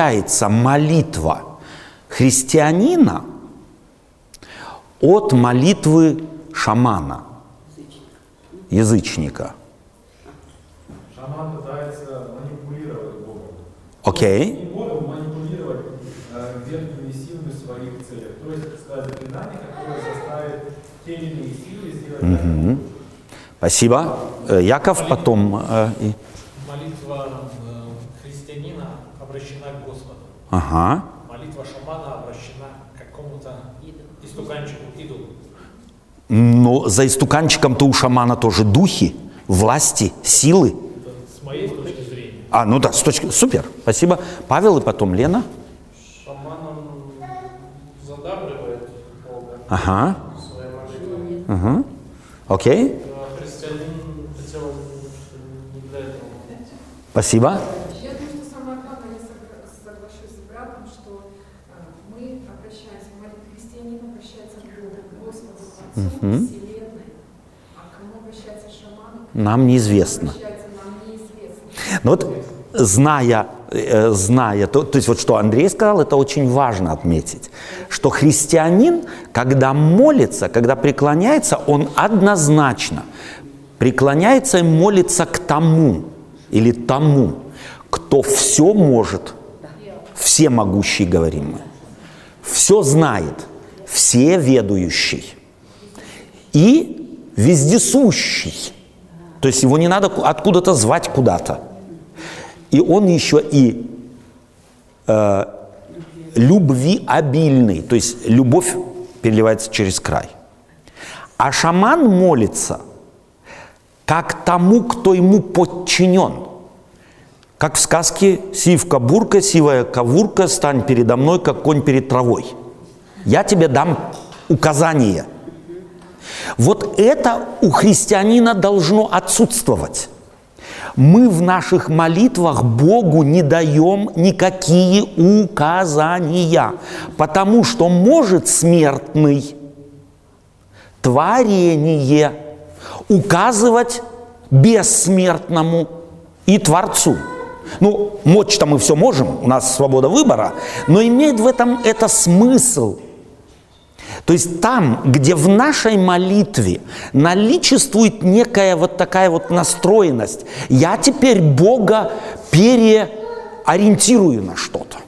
отличается молитва христианина от молитвы шамана, язычника? Шаман пытается манипулировать Богом. Окей? Не Богом манипулировать э, верхними силами своих целях. То есть сказать заклинание, которое заставит те или иные силы сделать. Спасибо. Э, Яков, потом... э, и- Молитва э, христианина обращена к Господу. Ага. Молитва шамана обращена к какому-то истуканчику, идолу. Но за истуканчиком-то у шамана тоже духи, власти, силы. С моей точки зрения, А, ну да, с точки... Супер, спасибо. Павел и потом Лена. Шаманом задабривает Бога Ага. своей молитве. Ага. Окей. А. Спасибо. Я думаю, что самое главное, я согра- соглашусь с братом, что э, мы обращаемся, молитва христианин обращается к Богу, к Господу, к Отцу, Вселенной, а к кому обращается шаман, Нам неизвестно. неизвестно. Ну вот, зная, э, зная то, то есть вот что Андрей сказал, это очень важно отметить, что христианин, когда молится, когда преклоняется, он однозначно преклоняется и молится к тому или тому, кто все может, всемогущий, говорим мы, все знает, все ведающий и вездесущий. То есть его не надо ку- откуда-то звать куда-то. И он еще и э, любви обильный, то есть любовь переливается через край. А шаман молится как тому, кто ему подчинен. Как в сказке «Сивка-бурка, сивая кавурка, стань передо мной, как конь перед травой». Я тебе дам указание. Вот это у христианина должно отсутствовать. Мы в наших молитвах Богу не даем никакие указания, потому что может смертный творение указывать бессмертному и Творцу. Ну, мочь-то мы все можем, у нас свобода выбора, но имеет в этом это смысл – то есть там, где в нашей молитве наличествует некая вот такая вот настроенность, я теперь Бога переориентирую на что-то.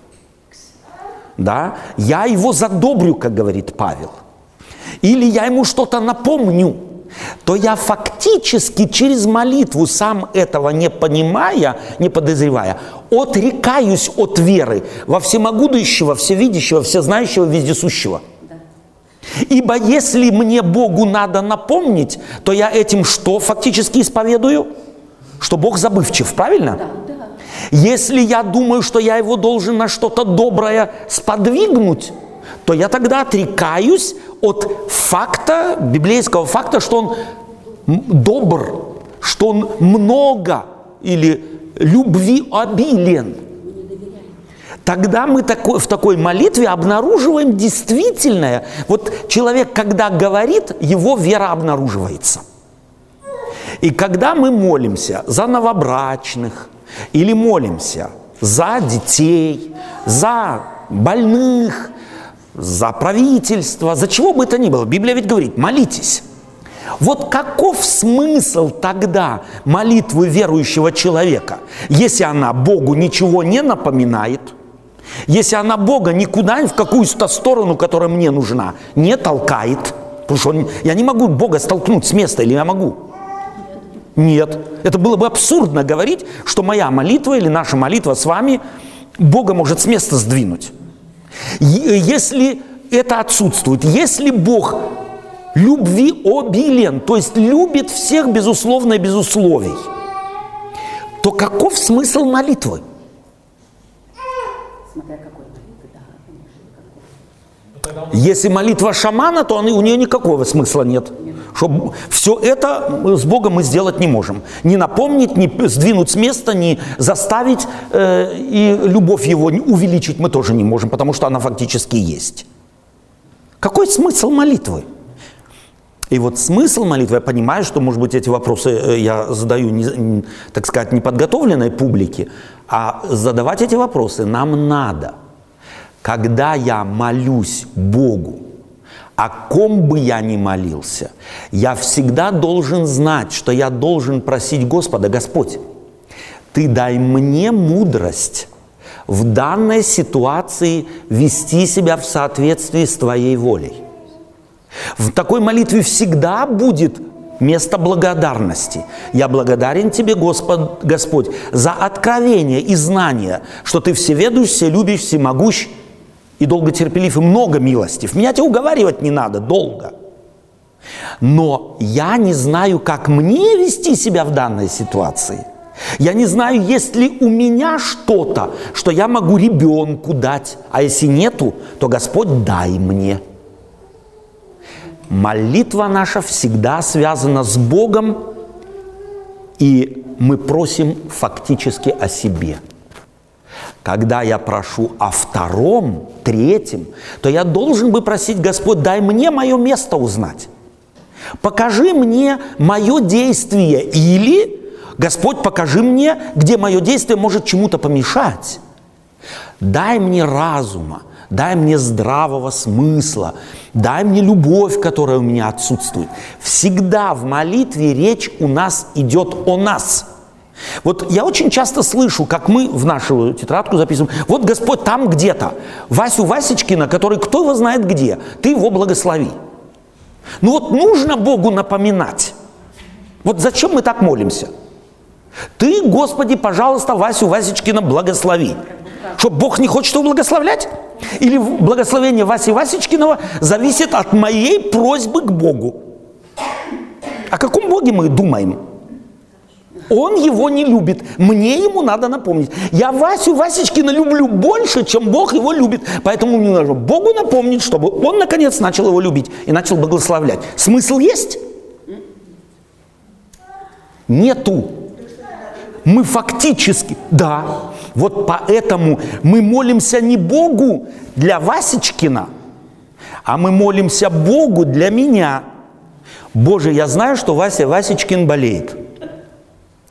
Да? Я его задобрю, как говорит Павел. Или я ему что-то напомню, то я фактически через молитву, сам этого не понимая, не подозревая, отрекаюсь от веры во всемогущего, всевидящего, всезнающего, вездесущего – Ибо если мне Богу надо напомнить, то я этим что фактически исповедую? Что Бог забывчив, правильно? Если я думаю, что я его должен на что-то доброе сподвигнуть, то я тогда отрекаюсь от факта, библейского факта, что он добр, что он много или любви обилен. Тогда мы такой, в такой молитве обнаруживаем действительное. Вот человек, когда говорит, его вера обнаруживается. И когда мы молимся за новобрачных или молимся за детей, за больных, за правительство, за чего бы это ни было, Библия ведь говорит, молитесь. Вот каков смысл тогда молитвы верующего человека, если она Богу ничего не напоминает – если она Бога никуда, в какую-то сторону, которая мне нужна, не толкает, потому что он- я не могу Бога столкнуть с места, или я могу? Нет. Это было бы абсурдно говорить, что моя молитва или наша молитва с вами Бога может с места сдвинуть. Е- Если это отсутствует, если Бог любви обилен, то есть любит всех безусловно и без условий, то каков смысл молитвы? Смотря какой молитвы, да, конечно, какой. но тогда он Если молитва шамана, то она- у нее никакого смысла нет. Что все это с Богом мы сделать не можем. Не напомнить, не сдвинуть с места, не заставить, э, и любовь его увеличить мы тоже не можем, потому что она фактически есть. Какой смысл молитвы? И вот смысл молитвы, я понимаю, что, может быть, эти вопросы э, я задаю, не, так сказать, неподготовленной публике, а задавать эти вопросы нам надо. Когда я молюсь Богу, о ком бы я ни молился, я всегда должен знать, что я должен просить Господа, Господь, Ты дай мне мудрость в данной ситуации вести себя в соответствии с Твоей волей. В такой молитве всегда будет место благодарности. Я благодарен Тебе, Господ, Господь, за откровение и знание, что Ты всеведущ, вселюбишь, всемогущ и долготерпелив, и много милостив. Меня тебе уговаривать не надо долго. Но я не знаю, как мне вести себя в данной ситуации. Я не знаю, есть ли у меня что-то, что я могу ребенку дать. А если нету, то Господь дай мне. Молитва наша всегда связана с Богом, и мы просим фактически о себе. Когда я прошу о втором, третьем, то я должен бы просить, Господь, дай мне мое место узнать. Покажи мне мое действие или, Господь, покажи мне, где мое действие может чему-то помешать. Дай мне разума, дай мне здравого смысла, дай мне любовь, которая у меня отсутствует. Всегда в молитве речь у нас идет о нас. Вот я очень часто слышу, как мы в нашу тетрадку записываем, вот Господь там где-то, Васю Васечкина, который кто его знает где, ты его благослови. Ну вот нужно Богу напоминать. Вот зачем мы так молимся? Ты, Господи, пожалуйста, Васю Васечкина благослови. Что, Бог не хочет его благословлять? Или благословение Васи Васечкинова зависит от моей просьбы к Богу? О каком Боге мы думаем? Он его не любит. Мне ему надо напомнить. Я Васю Васечкина люблю больше, чем Бог его любит. Поэтому мне нужно Богу напомнить, чтобы он наконец начал его любить и начал благословлять. Смысл есть? Нету. Мы фактически, да, вот поэтому мы молимся не Богу для Васечкина, а мы молимся Богу для меня. Боже, я знаю, что Вася Васечкин болеет.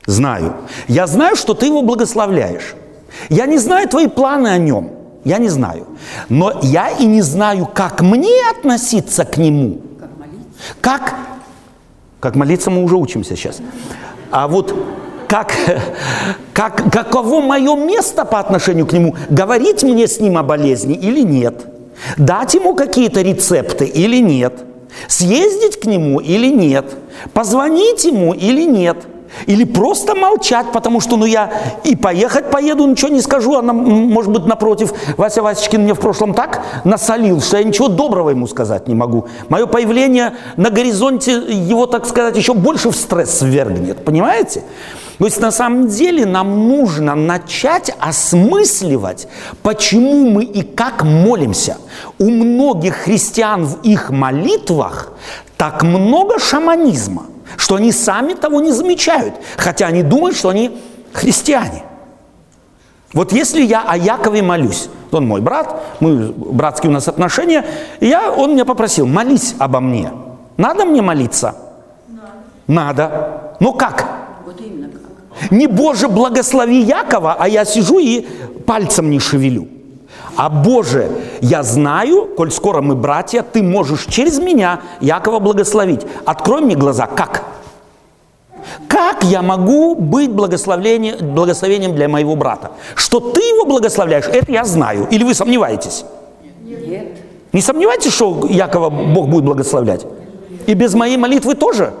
Знаю. Я знаю, что ты его благословляешь. Я не знаю твои планы о нем. Я не знаю. Но я и не знаю, как мне относиться к нему. Как молиться? Как, как молиться мы уже учимся сейчас. А вот как, как, каково мое место по отношению к нему? Говорить мне с ним о болезни или нет? Дать ему какие-то рецепты или нет? Съездить к нему или нет? Позвонить ему или нет? Или просто молчать, потому что ну я и поехать поеду, ничего не скажу, а может быть напротив, Вася Васечкин мне в прошлом так насолил, что я ничего доброго ему сказать не могу. Мое появление на горизонте его, так сказать, еще больше в стресс ввергнет, понимаете? То есть на самом деле нам нужно начать осмысливать, почему мы и как молимся. У многих христиан в их молитвах так много шаманизма, что они сами того не замечают, хотя они думают, что они христиане. Вот если я о Якове молюсь, он мой брат, мы, братские у нас отношения, и я, он меня попросил, молись обо мне. Надо мне молиться? Надо. Но как? Не Боже, благослови Якова, а я сижу и пальцем не шевелю. А Боже, я знаю, коль скоро мы братья, ты можешь через меня Якова благословить. Открой мне глаза, как? Как я могу быть благословением, благословением для моего брата? Что ты его благословляешь, это я знаю. Или вы сомневаетесь? Нет. Не сомневайтесь, что Якова Бог будет благословлять? И без моей молитвы тоже?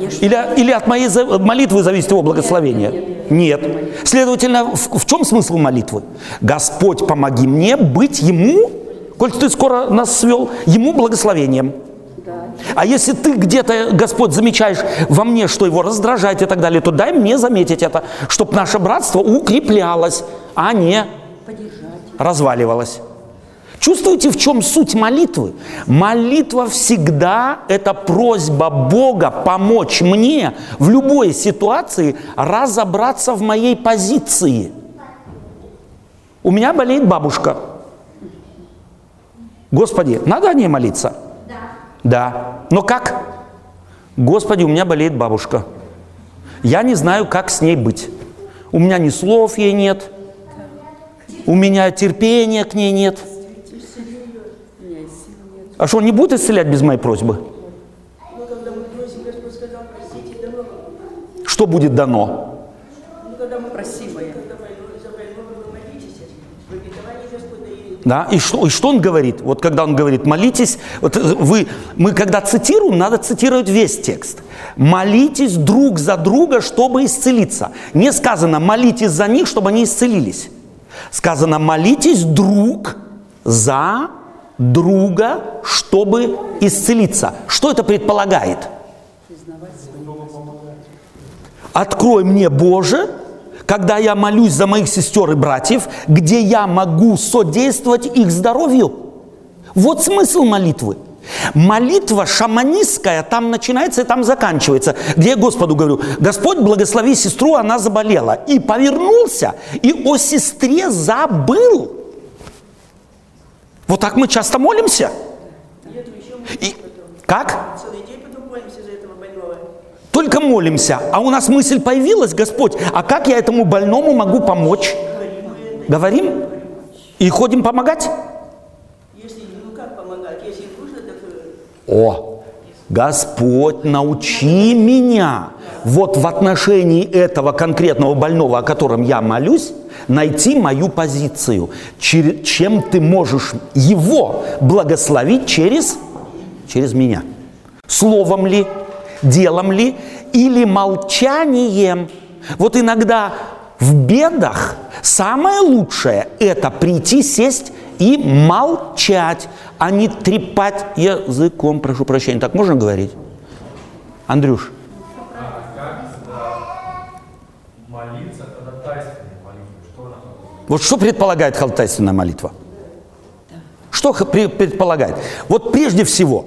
Конечно. Или, или от моей молитвы зависит его благословение? Нет. Следовательно, в, в чем смысл молитвы? Господь, помоги мне быть Ему, коль ты скоро нас свел, Ему благословением. А если ты где-то, Господь, замечаешь во мне, что его раздражает и так далее, то дай мне заметить это, чтобы наше братство укреплялось, а не разваливалось. Чувствуете, в чем суть молитвы? Молитва всегда это просьба Бога помочь мне в любой ситуации разобраться в моей позиции. У меня болеет бабушка. Господи, надо о ней молиться? Да. Да. Но как? Господи, у меня болеет бабушка. Я не знаю, как с ней быть. У меня ни слов ей нет. У меня терпения к ней нет. А что, он не будет исцелять без моей просьбы? Ну. Что будет дано? Да? И что, и что он говорит? Вот когда он говорит, молитесь, вот э, вы, мы когда цитируем, надо цитировать весь текст. Молитесь друг за друга, чтобы исцелиться. Не сказано, молитесь за них, чтобы они исцелились. Сказано, молитесь друг за друга, чтобы исцелиться. Что это предполагает? Открой мне, Боже, когда я молюсь за моих сестер и братьев, где я могу содействовать их здоровью. Вот смысл молитвы. Молитва шаманистская там начинается и там заканчивается. Где я Господу говорю, Господь, благослови сестру, она заболела. И повернулся, и о сестре забыл. Вот так мы часто молимся. И- как? Только молимся. А у нас мысль появилась, Господь, а как я этому больному могу помочь? Говорим? И ходим помогать? Если, ну как помогать? Если нужно, так э, О, Господь, научи меня вот в отношении этого конкретного больного, о котором я молюсь, найти мою позицию. Чем ты можешь его благословить через, через меня? Словом ли, делом ли или молчанием? Вот иногда в бедах самое лучшее – это прийти, сесть и молчать, а не трепать языком, прошу прощения. Так можно говорить? Андрюш, вот что предполагает ходатайственная молитва? Что предполагает? Вот прежде всего,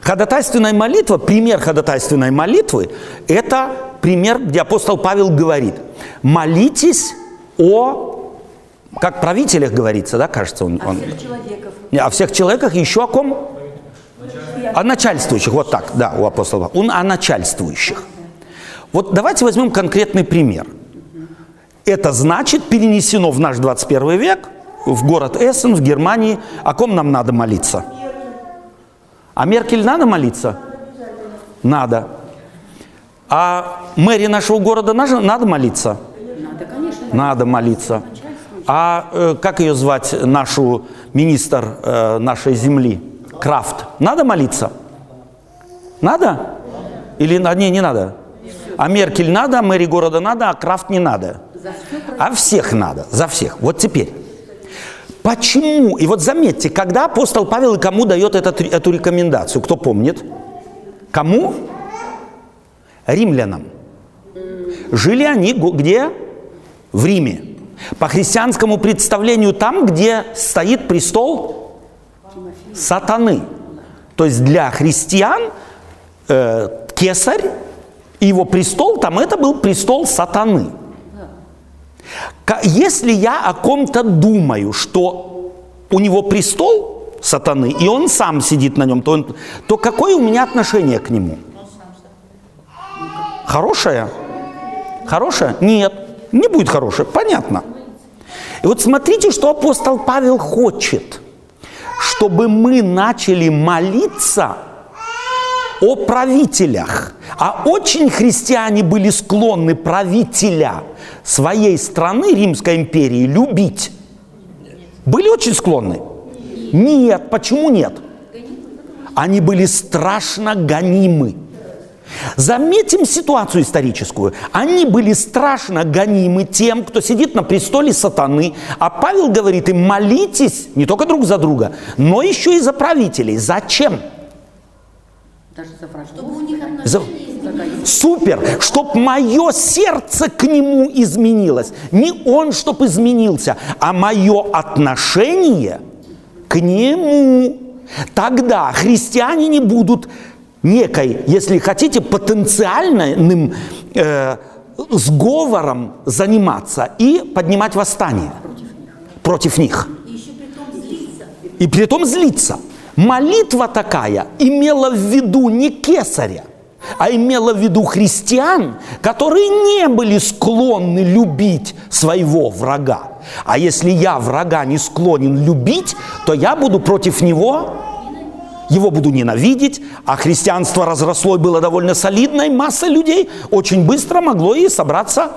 ходатайственная молитва, пример ходатайственной молитвы, это пример, где апостол Павел говорит, молитесь о, как правителях говорится, да, кажется, он, О он- всех человеков. Не, о всех человеках, еще о ком? О начальствующих, вот так, да, у апостола. Он о начальствующих. Вот давайте возьмем конкретный пример. Это значит, перенесено в наш 21 век, в город Эссен, в Германии. О ком нам надо молиться? А Меркель надо молиться? Надо. А мэри нашего города надо молиться? Надо, конечно. Надо молиться. А э, как ее звать, нашу министр э, нашей земли? Крафт. Надо молиться? Надо? Или на- не, не надо? А Меркель надо, а мэри города надо, а Крафт не надо. А всех надо, за всех. Вот теперь. Почему? И вот заметьте, когда апостол Павел и кому дает этот- эту рекомендацию? Кто помнит? Кому? Римлянам. Жили они где? В Риме. По христианскому представлению там, где стоит престол сатаны. То есть для христиан э, кесарь и его престол, там это был престол сатаны. Если я о ком-то думаю, что у него престол сатаны, и он сам сидит на нем, то, он- то какое у меня отношение к нему? Хорошее? Хорошее? Нет, не будет хорошее, понятно. И вот смотрите, что апостол Павел хочет, чтобы мы начали молиться о правителях. А очень христиане были склонны правителя своей страны, Римской империи, любить. Были очень склонны? Нет. Почему нет? Они были страшно гонимы. Заметим ситуацию историческую. Они были страшно гонимы тем, кто сидит на престоле сатаны. А Павел говорит им, молитесь не только друг за друга, но еще и за правителей. Зачем? Даже за врагов. Чтобы у них За- отношения изменились. Супер, чтоб мое сердце к нему изменилось. Не он, чтоб изменился, а мое отношение к нему. Тогда христиане не будут некой, если хотите, потенциальным э, сговором заниматься и поднимать восстание против них. И при том злиться. Молитва такая имела в виду не кесаря. а имела в виду христиан, которые не были склонны любить своего врага. А если я врага не склонен любить, то я буду против него, его буду ненавидеть, а христианство разросло и было довольно солидной, масса людей очень быстро могло и собраться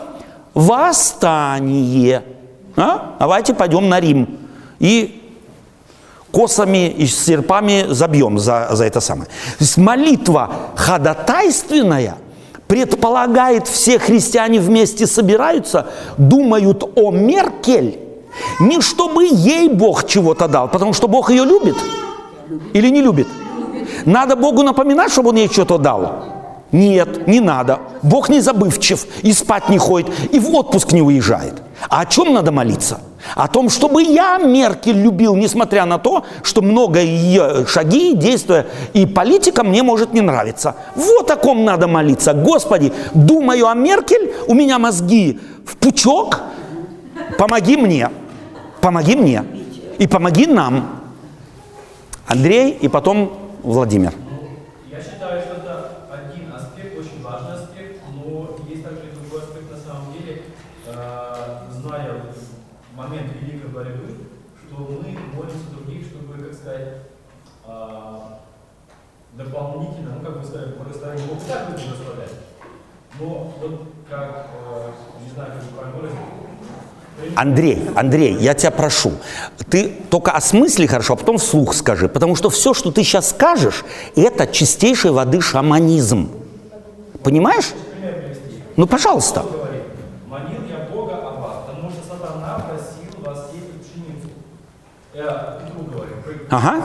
восстание. А? Давайте пойдем на Рим и косами и серпами забьем за, за это самое. То есть молитва ходатайственная предполагает, все христиане вместе собираются, думают о Меркель, не чтобы ей Бог чего-то дал, потому что Бог ее любит или не любит. Надо Богу напоминать, чтобы Он ей что-то дал. Нет, не надо. Бог не забывчив, и спать не ходит, и в отпуск не уезжает. А о чем надо молиться? О том, чтобы я Меркель любил, несмотря на то, что много ее шаги, действия и политика мне может не нравиться. Вот о ком надо молиться. Господи, думаю о Меркель, у меня мозги в пучок, помоги мне, помоги мне и помоги нам. Андрей и потом Владимир. Я считаю, что это один аспект, очень важный аспект, но есть также и другой аспект на самом деле, э, зная момент великой борьбы, что мы молимся других, чтобы, как сказать, э, дополнительно, ну, как бы сказать, благословение Бог и так будет благословлять. Но вот как, э, не знаю, как бы правильно выразить, Андрей, Андрей, я тебя прошу, ты только осмысли хорошо, а потом вслух скажи, потому что все, что ты сейчас скажешь, это чистейшей воды шаманизм. Понимаешь? Ну, пожалуйста. манил я Бога вас, потому что сатана просил вас сеять пшеницу. Я Петру говорю, про- Ага.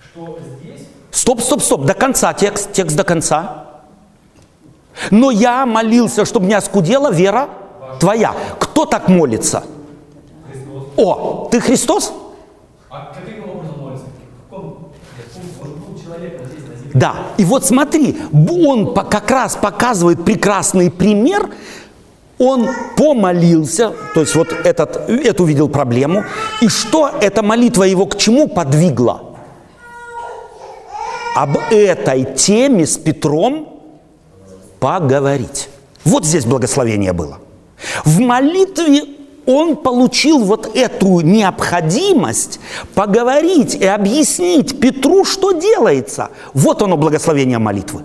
что здесь Стоп, стоп, стоп, до конца текст, текст до конца. Но я молился, чтобы не оскудела вера твоя. Кто так молится? О, ты Христос? А каким образом молится? Да. И вот смотри, он как раз показывает прекрасный пример. Он помолился, то есть вот этот, эту видел проблему. И что эта молитва его к чему подвигла? Об этой теме с Петром поговорить. Вот здесь благословение было. В молитве он получил вот эту необходимость поговорить и объяснить Петру, что делается. Вот оно благословение молитвы.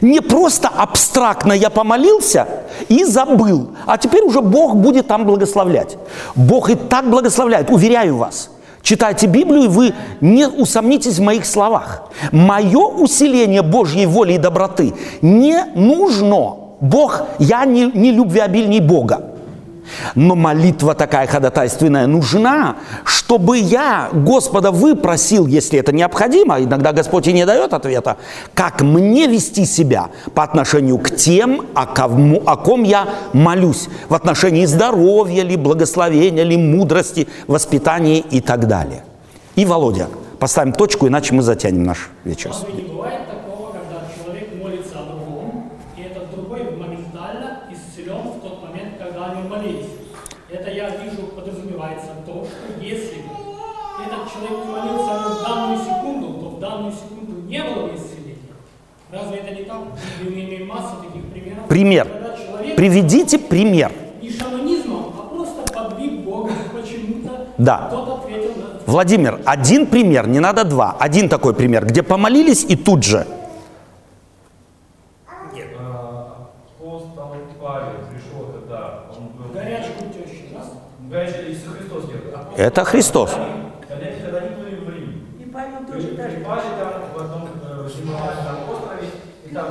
Не просто абстрактно я помолился и забыл, а теперь уже Бог будет там благословлять. Бог и так благословляет, уверяю вас. Читайте Библию, и вы не усомнитесь в моих словах. Мое усиление Божьей воли и доброты не нужно. Бог, я не, не любвеобильней Бога. Но молитва такая ходатайственная нужна, чтобы я Господа выпросил, если это необходимо, иногда Господь и не дает ответа, как мне вести себя по отношению к тем, о, кому, о ком я молюсь, в отношении здоровья ли, благословения ли, мудрости, воспитания и так далее. И, Володя, поставим точку, иначе мы затянем наш вечер. Разве не бывает такого, когда человек молится о другом, и этот другой моментально исцелен в тот момент, когда они молились? Это я вижу, подразумевается то, что если этот человек не молился в данную секунду, то в данную секунду не было бы исцеления. Разве это не так? Мы имеем массу таких примеров. Пример. Приведите пример. а просто подвиг Бога почему-то Да. Владимир, один пример, не надо два. Один такой пример, где помолились и тут же. А, Павел. Это Христос. И Павел И тоже так же. Припали там в одном э, зимовали на острове, и там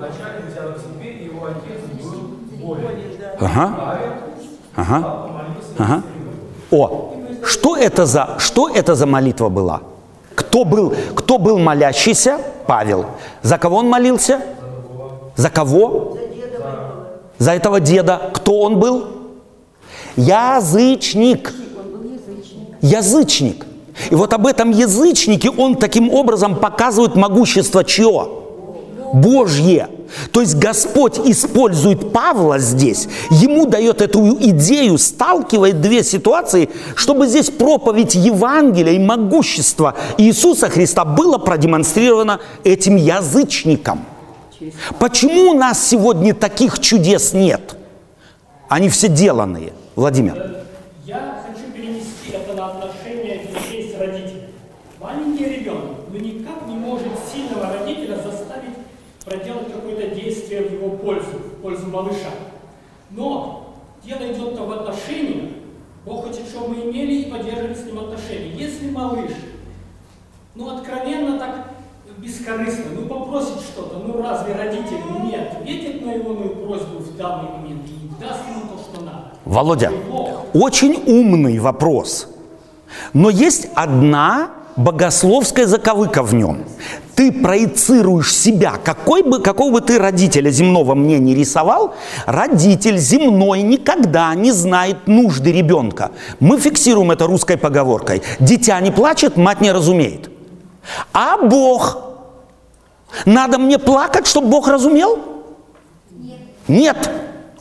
начальник взял к себе, и его отец был болен. Да. Ага, ага, ага. О, что это за, что это за молитва была? Кто был, кто был молящийся? Павел. За кого он молился? За кого? За этого деда. Кто он был? Язычник. Язычник. И вот об этом язычнике он таким образом показывает могущество чье? Божье. То есть Господь использует Павла здесь, ему дает эту идею, сталкивает две ситуации, чтобы здесь проповедь Евангелия и могущество Иисуса Христа было продемонстрировано этим язычникам. Почему у нас сегодня таких чудес нет? Они все деланные. Владимир. Я хочу перенести это на отношения детей с родителями. Маленький ребенок, ну никак не может сильного родителя заставить проделать какое-то действие в его пользу, в пользу малыша. Но дело идет-то в отношениях. Бог хочет, чтобы мы имели и поддерживали с ним отношения. Если малыш, ну откровенно так бескорыстно, ну попросит что-то, ну разве родитель не ответит на его просьбу в данный момент и не даст ему то, что надо? Володя, очень умный вопрос. Но есть одна богословская заковыка в нем. Ты проецируешь себя, какой бы, какого бы ты родителя земного мне не рисовал, родитель земной никогда не знает нужды ребенка. Мы фиксируем это русской поговоркой. Дитя не плачет, мать не разумеет. А Бог? Надо мне плакать, чтобы Бог разумел? Нет. Нет.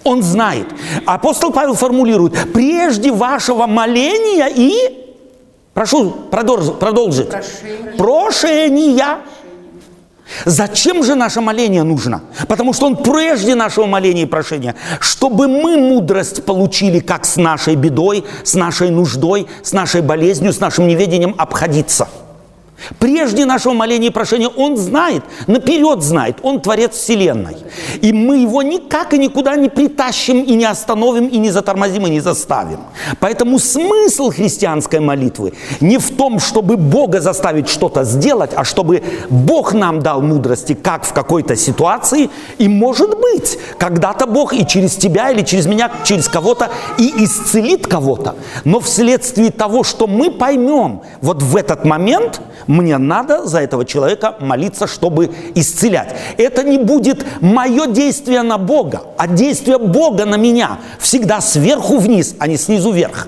Он знает. Апостол Павел формулирует, прежде вашего моления и, прошу продолжить, Прошение. прошения. Зачем же наше моление нужно? Потому что он прежде нашего моления и прошения, чтобы мы мудрость получили, как с нашей бедой, с нашей нуждой, с нашей болезнью, с нашим неведением обходиться – Прежде нашего моления и прошения Он знает, наперед знает, Он Творец Вселенной. И мы Его никак и никуда не притащим, и не остановим, и не затормозим, и не заставим. Поэтому смысл христианской молитвы не в том, чтобы Бога заставить что-то сделать, а чтобы Бог нам дал мудрости, как в какой-то ситуации, и может быть, когда-то Бог и через тебя, или через меня, через кого-то, и исцелит кого-то. Но вследствие того, что мы поймем вот в этот момент, мне надо за этого человека молиться, чтобы исцелять. Это не будет мое действие на Бога, а действие Бога на меня. Всегда сверху вниз, а не снизу вверх.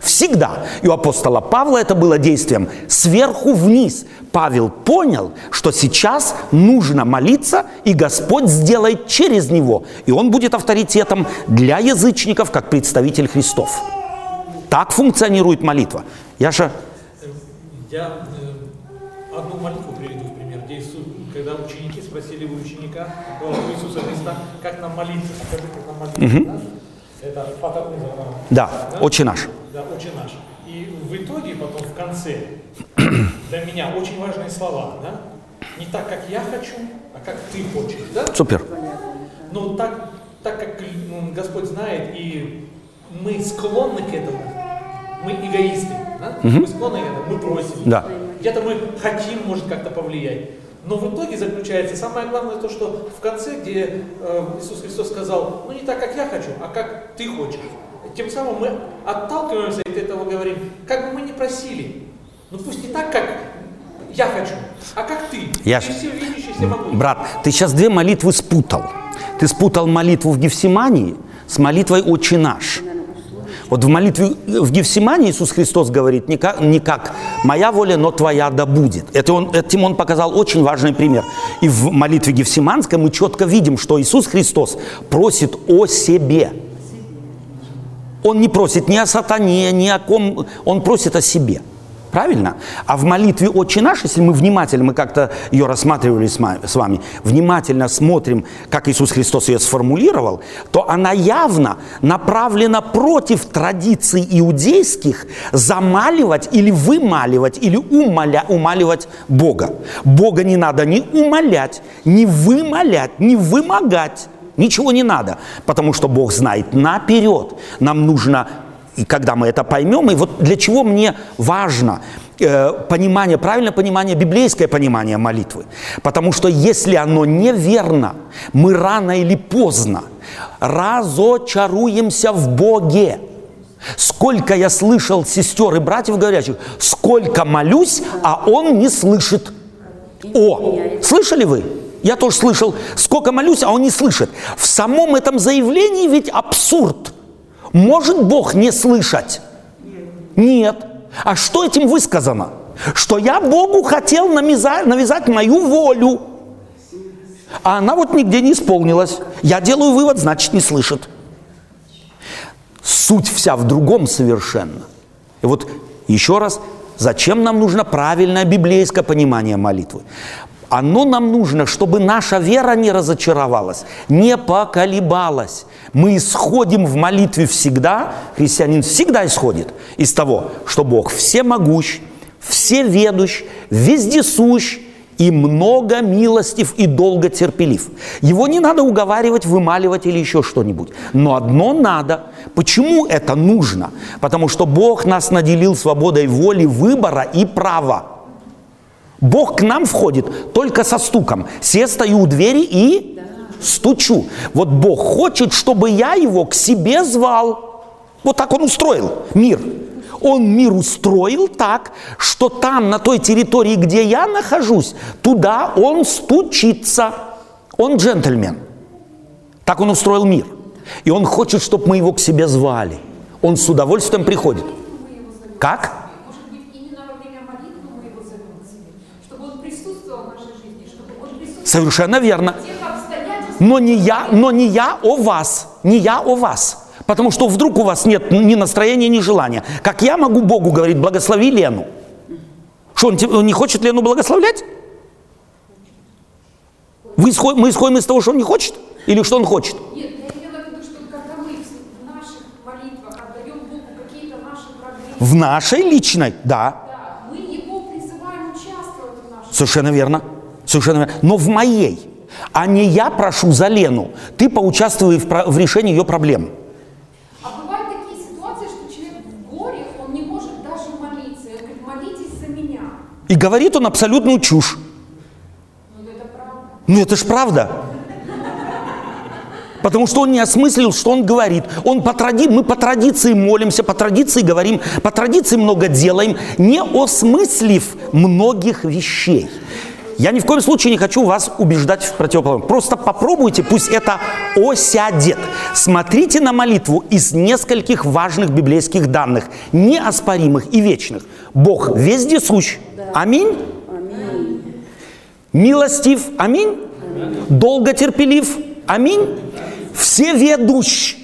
Всегда. И у апостола Павла это было действием сверху вниз. Павел понял, что сейчас нужно молиться, и Господь сделает через него. И он будет авторитетом для язычников, как представитель Христов. Так функционирует молитва. Яша? Я э, одну молитву приведу в пример, где Иисус, когда ученики спросили у ученика, у Иисуса Христа, как нам молиться, скажи, как нам молиться. Да? Это Патер Унзер, Да, «Отче наш». Да, «Отче наш». И в итоге потом в конце для меня очень важные слова, да? Не так, как я хочу, а как ты хочешь, да? Супер. Ну, так, так как Господь знает, и мы склонны к этому, мы эгоисты, да? мы склонны к этому, мы просим. Да. Где-то мы хотим, может, как-то повлиять. Но в итоге заключается самое главное то, что в конце, где э, Иисус Христос сказал, ну не так, как я хочу, а как ты хочешь. Тем самым мы отталкиваемся от этого, говорим, как бы мы ни просили, ну пусть не так, как я хочу, а как ты. Я Ты все видящий, все могущий. Брат, ты сейчас две молитвы спутал. Ты спутал молитву в Гефсимании с молитвой «Отче наш». Вот в молитве в Гефсимании Иисус Христос говорит не как, не как «моя воля, но твоя да будет». Это он, этим он показал очень важный пример. И в молитве Гефсиманской мы четко видим, что Иисус Христос просит о себе. Он не просит ни о сатане, ни о ком, он просит о себе. Правильно? А в молитве «Отче наш», если мы внимательно, мы как-то ее рассматривали с вами, внимательно смотрим, как Иисус Христос ее сформулировал, то она явно направлена против традиций иудейских замаливать или вымаливать, или умоля, умаливать Бога. Бога не надо ни умолять, ни вымолять, ни вымогать. Ничего не надо, потому что Бог знает наперед. Нам нужно, и когда мы это поймем, и вот для чего мне важно э, понимание, правильное понимание, библейское понимание молитвы. Потому что если оно неверно, мы рано или поздно разочаруемся в Боге. Сколько я слышал сестер и братьев говорящих, сколько молюсь, а он не слышит. О, слышали вы? Я тоже слышал, сколько молюсь, а он не слышит. В самом этом заявлении ведь абсурд. Может Бог не слышать? Нет. А что этим высказано? Что я Богу хотел навязать, навязать мою волю. А она вот нигде не исполнилась. Я делаю вывод, значит, не слышит. Суть вся в другом совершенно. И вот еще раз, зачем нам нужно правильное библейское понимание молитвы? Оно нам нужно, чтобы наша вера не разочаровалась, не поколебалась. Мы исходим в молитве всегда, христианин всегда исходит из того, что Бог всемогущ, всеведущ, вездесущ и много милостив и долго терпелив. Его не надо уговаривать, вымаливать или еще что-нибудь. Но одно надо. Почему это нужно? Потому что Бог нас наделил свободой воли, выбора и права. Бог к нам входит только со стуком. Се стою у двери и стучу. Вот Бог хочет, чтобы я его к себе звал. Вот так он устроил мир. Он мир устроил так, что там, на той территории, где я нахожусь, туда он стучится. Он джентльмен. Так он устроил мир. И он хочет, чтобы мы его к себе звали. Он с удовольствием приходит. Как? Может быть, именно во время молитвы мы его зовем к себе, чтобы он присутствовал в нашей жизни, чтобы он присутствовал Совершенно верно. Но не я, но не я о вас. Не я о вас. Потому что вдруг у вас нет ни настроения, ни желания. Как я могу Богу говорить, благослови Лену? Что, он, не хочет Лену благословлять? Вы исход- мы исходим из того, что он не хочет? Или что он хочет? Нет, я имела в виду, что когда мы в наших молитвах отдаем Богу какие-то наши проблемы, В нашей личной, да. да, мы Его призываем участвовать в нашей Совершенно верно. Совершенно верно. Но в моей. А не я прошу за Лену. Ты поучаствуй в, в решении ее проблем. А бывают такие ситуации, что человек в горе, он не может даже молиться. И он говорит, молитесь за меня. И говорит он абсолютную чушь. Ну, это правда. Ну это ж правда. Потому что он не осмыслил, что он говорит. Он по тради... Мы по традиции молимся, по традиции говорим, по традиции много делаем, не осмыслив многих вещей. Я ни в коем случае не хочу вас убеждать в противоположном. Просто попробуйте, пусть это осядет. Смотрите на молитву из нескольких важных библейских данных, неоспоримых и вечных. Бог вездесущ. Аминь. Милостив. Аминь. Долготерпелив. Аминь. Всеведущ.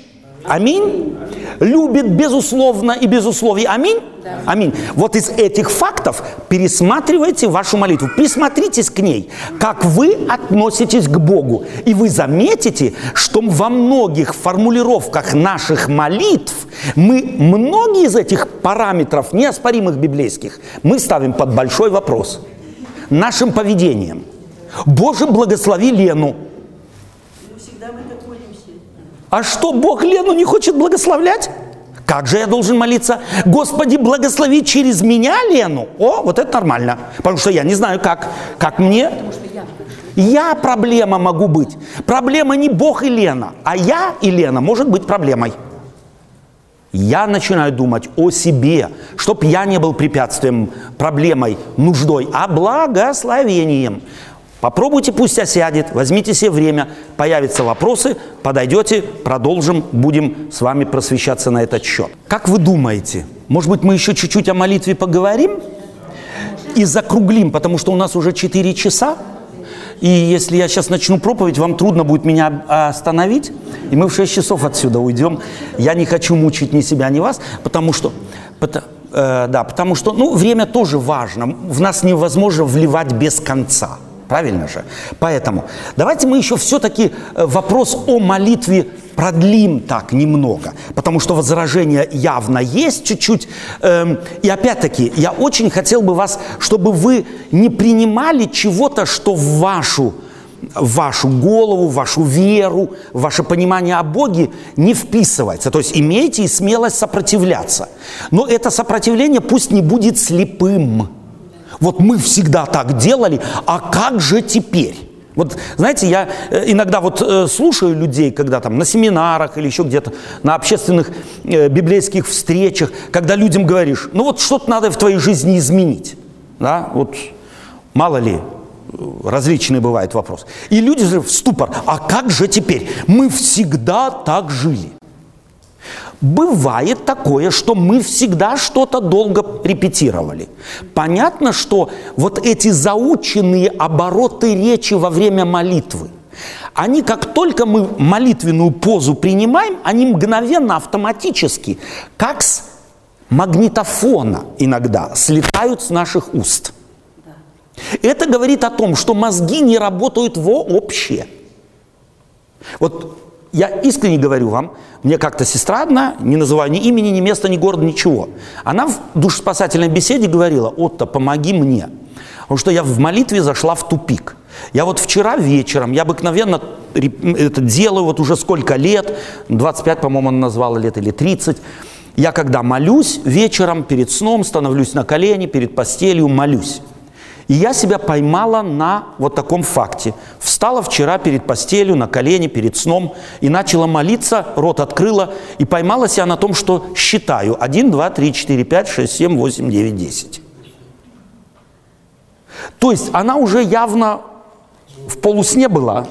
Аминь. Любит безусловно и без условий. Аминь. Аминь. Вот из этих фактов пересматривайте вашу молитву. Присмотритесь к ней, как вы относитесь к Богу. И вы заметите, что во многих формулировках наших молитв мы многие из этих параметров, неоспоримых библейских, мы ставим под большой вопрос нашим поведением. Боже, благослови Лену. Ну, всегда мы так молимся. А что, Бог Лену не хочет благословлять? Как же я должен молиться? Господи, благослови через меня Лену. О, вот это нормально. Потому что я не знаю, как, как мне. Я проблема могу быть. Проблема не Бог и Лена, а я и Лена может быть проблемой. Я начинаю думать о себе, чтоб я не был препятствием, проблемой, нуждой, а благословением. Попробуйте, пусть осядет, возьмите себе время, появятся вопросы, подойдете, продолжим, будем с вами просвещаться на этот счет. Как вы думаете, может быть, мы еще чуть-чуть о молитве поговорим и закруглим, потому что у нас уже 4 часа, и если я сейчас начну проповедь, вам трудно будет меня остановить, и мы в 6 часов отсюда уйдем. Я не хочу мучить ни себя, ни вас, потому что, пото- э, да, потому что, ну, время тоже важно. В нас невозможно вливать без конца. Правильно же? Поэтому давайте мы еще все-таки э, вопрос о молитве продлим так немного, потому что возражение явно есть чуть-чуть. Эм, и опять-таки, я очень хотел бы вас, чтобы вы не принимали чего-то, что в вашу, вашу голову, вашу веру, ваше понимание о Боге не вписывается. То есть имейте и смелость сопротивляться. Но это сопротивление пусть не будет слепым. Вот мы всегда так делали, а как же теперь? Вот, знаете, я э, иногда вот э, слушаю людей, когда там на семинарах или еще где-то, на общественных э, библейских встречах, когда людям говоришь, ну вот что-то надо в твоей жизни изменить, да, вот мало ли, различные бывают вопросы. И люди в ступор, а как же теперь? Мы всегда так жили. Бывает такое, что мы всегда что-то долго репетировали. Понятно, что вот эти заученные обороты речи во время молитвы – Они, как только мы молитвенную позу принимаем, они мгновенно, автоматически, как с магнитофона иногда, слетают с наших уст. Это говорит о том, что мозги не работают вообще. Вот я искренне говорю вам, мне как-то сестра одна, не называю ни имени, ни места, ни города, ничего. Она в душеспасательной беседе говорила, Отто, помоги мне. Потому что я в молитве зашла в тупик. Я вот вчера вечером, я обыкновенно это делаю вот уже сколько лет, 25, по-моему, она назвала лет или 30. Я когда молюсь вечером перед сном, становлюсь на колени, перед постелью, молюсь. И я себя поймала на вот таком факте. Встала вчера перед постелью, на колени, перед сном и начала молиться, рот открыла и поймала себя на том, что считаю 1, 2, 3, 4, 5, 6, 7, 8, 9, 10. То есть она уже явно в полусне была,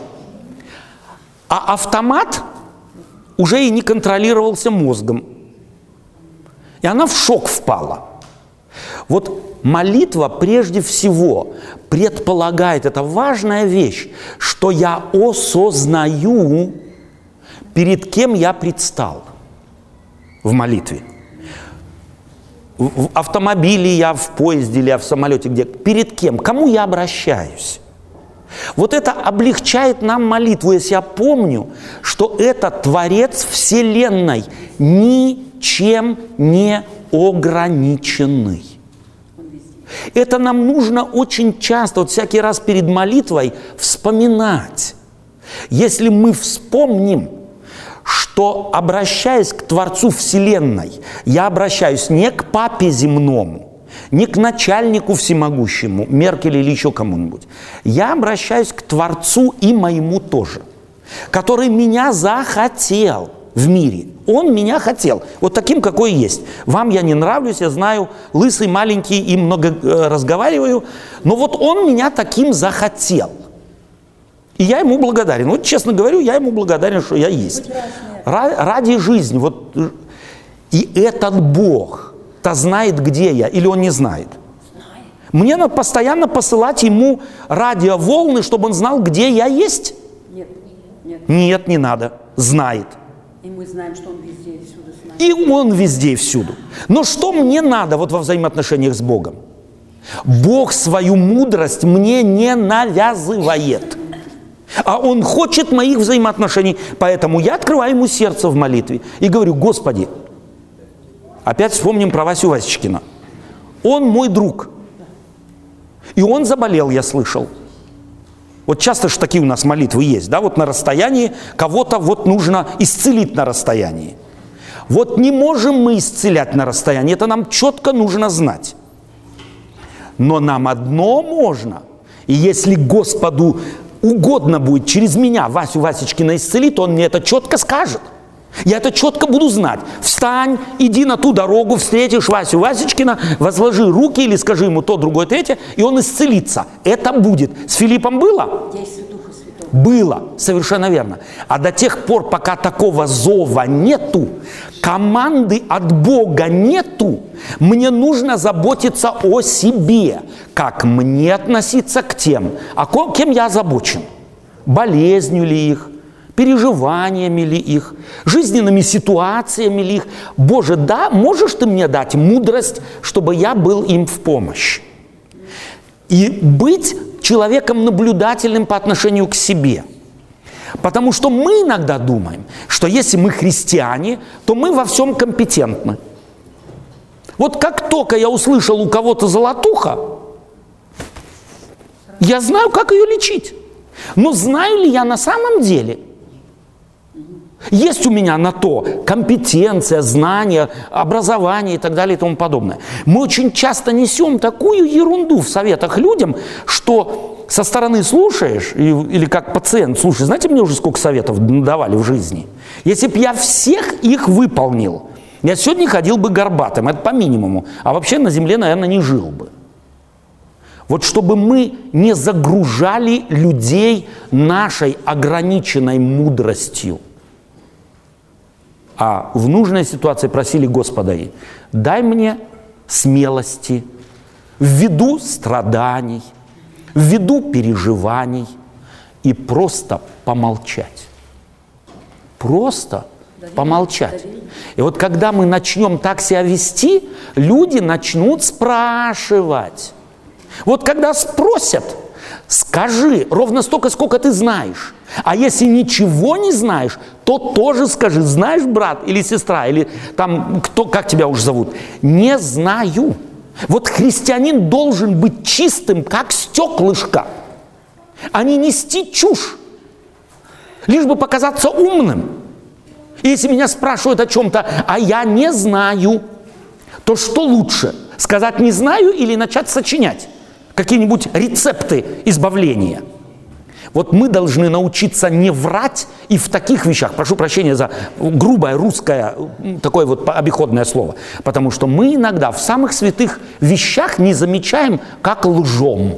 а автомат уже и не контролировался мозгом. И она в шок впала. Вот молитва прежде всего предполагает, это важная вещь, что я осознаю, перед кем я предстал в молитве. В автомобиле я, в поезде или в самолете, где, перед кем, кому я обращаюсь. Вот это облегчает нам молитву, если я помню, что это Творец Вселенной, ничем не ограниченный. Это нам нужно очень часто, вот всякий раз перед молитвой вспоминать. Если мы вспомним, что обращаясь к Творцу Вселенной, я обращаюсь не к папе земному, не к начальнику всемогущему, Меркель или еще кому-нибудь. Я обращаюсь к Творцу и моему тоже, который меня захотел в мире. Он меня хотел. Вот таким, какой есть. Вам я не нравлюсь, я знаю, лысый, маленький и много э, разговариваю. Но вот он меня таким захотел. И я ему благодарен. Вот честно говорю, я ему благодарен, что я есть. Ради жизни. Вот. И этот Бог-то знает, где я, или он не знает? Мне надо постоянно посылать ему радиоволны, чтобы он знал, где я есть? Нет, нет. Нет, не надо. Знает. И мы знаем, что Он везде и всюду с нами. И Он везде и всюду. Но что мне надо вот во взаимоотношениях с Богом? Бог свою мудрость мне не навязывает. А Он хочет моих взаимоотношений. Поэтому я открываю Ему сердце в молитве и говорю, Господи, опять вспомним про Васю Васечкина. Он мой друг. И он заболел, я слышал. Вот часто же такие у нас молитвы есть, да, вот на расстоянии кого-то вот нужно исцелить на расстоянии. Вот не можем мы исцелять на расстоянии, это нам четко нужно знать. Но нам одно можно. И если Господу угодно будет через меня Васю Васечкина исцелить, он мне это четко скажет – я это четко буду знать. Встань, иди на ту дорогу, встретишь Васю Васечкина, возложи руки или скажи ему то, другое, третье, и он исцелится. Это будет. С Филиппом было? Было, совершенно верно. А до тех пор, пока такого зова нету, команды от Бога нету, мне нужно заботиться о себе. Как мне относиться к тем, а кем я озабочен? Болезнью ли их? Переживаниями ли их, жизненными ситуациями ли их. Боже, да, можешь ты мне дать мудрость, чтобы я был им в помощь. И быть человеком наблюдательным по отношению к себе. Потому что мы иногда думаем, что если мы христиане, то мы во всем компетентны. Вот как только я услышал у кого-то золотуха, я знаю, как ее лечить. Но знаю ли я на самом деле – есть у меня на то компетенция, знания, образование и так далее и тому подобное. Мы очень часто несем такую ерунду в советах людям, что со стороны слушаешь, или как пациент слушаешь, знаете, мне уже сколько советов давали в жизни? Если бы я всех их выполнил, я сегодня ходил бы горбатым, это по минимуму, а вообще на земле, наверное, не жил бы. Вот чтобы мы не загружали людей нашей ограниченной мудростью – а в нужной ситуации просили Господа, дай мне смелости в виду страданий, в виду переживаний и просто помолчать. Просто помолчать. И вот когда мы начнем так себя вести, люди начнут спрашивать. Вот когда спросят, скажи ровно столько, сколько ты знаешь. А если ничего не знаешь, то тоже скажи, знаешь, брат или сестра, или там, кто, как тебя уж зовут, не знаю. Вот христианин должен быть чистым, как стеклышко, а не нести чушь, лишь бы показаться умным. И если меня спрашивают о чем-то, а я не знаю, то что лучше, сказать не знаю или начать сочинять какие-нибудь рецепты избавления – вот мы должны научиться не врать и в таких вещах, прошу прощения за грубое русское, такое вот обиходное слово, потому что мы иногда в самых святых вещах не замечаем, как лжем.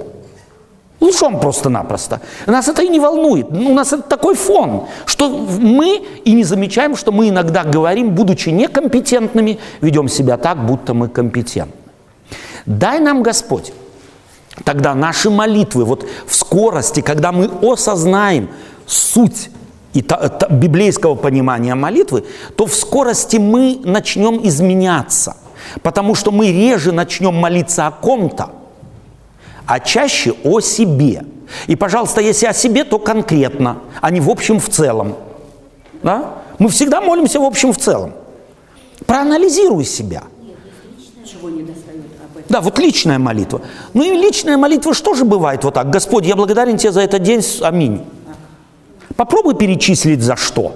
Лжем просто-напросто. Нас это и не волнует. У нас это такой фон, что мы и не замечаем, что мы иногда говорим, будучи некомпетентными, ведем себя так, будто мы компетентны. Дай нам Господь Тогда наши молитвы, вот в скорости, когда мы осознаем суть и та, та, библейского понимания молитвы, то в скорости мы начнем изменяться. Потому что мы реже начнем молиться о ком-то, а чаще о себе. И, пожалуйста, если о себе, то конкретно, а не в общем в целом. Да? Мы всегда молимся в общем в целом. Проанализируй себя. Чего не достает? Да, вот личная молитва. Ну и личная молитва что же бывает вот так? Господь, я благодарен тебе за этот день, аминь. Попробуй перечислить за что.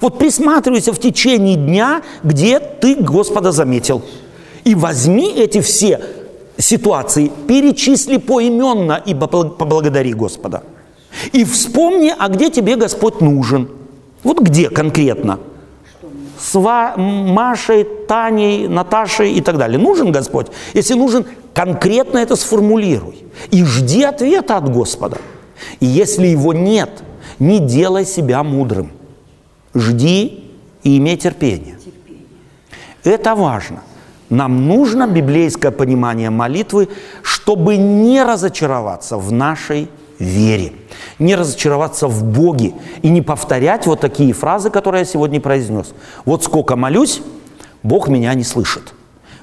Вот присматривайся в течение дня, где ты Господа заметил. И возьми эти все ситуации, перечисли поименно и поблагодари Господа. И вспомни, а где тебе Господь нужен. Вот где конкретно – с Машей, Таней, Наташей и так далее. Нужен Господь? Если нужен, конкретно это сформулируй. И жди ответа от Господа. И если его нет, не делай себя мудрым. Жди и имей терпение. Это важно. Нам нужно библейское понимание молитвы, чтобы не разочароваться в нашей вере, не разочароваться в Боге и не повторять вот такие фразы, которые я сегодня произнес. Вот сколько молюсь, Бог меня не слышит.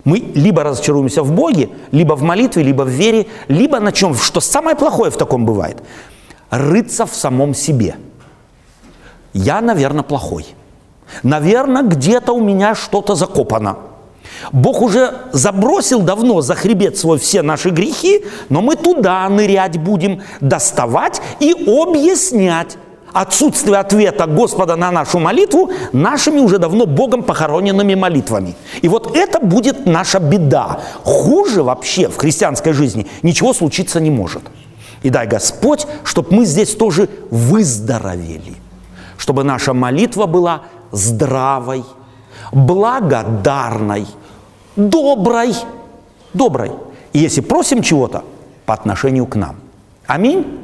Мы либо разочаруемся в Боге, либо в молитве, либо в вере, либо на чем, что самое плохое в таком бывает, рыться в самом себе. Я, наверное, плохой. Наверное, где-то у меня что-то закопано – Бог уже забросил давно за хребет свой все наши грехи, но мы туда нырять будем, доставать и объяснять отсутствие ответа Господа на нашу молитву нашими уже давно Богом похороненными молитвами. И вот это будет наша беда. Хуже вообще в христианской жизни ничего случиться не может. И дай Господь, чтобы мы здесь тоже выздоровели, чтобы наша молитва была здравой, благодарной – доброй, доброй. И если просим чего-то, по отношению к нам. Аминь.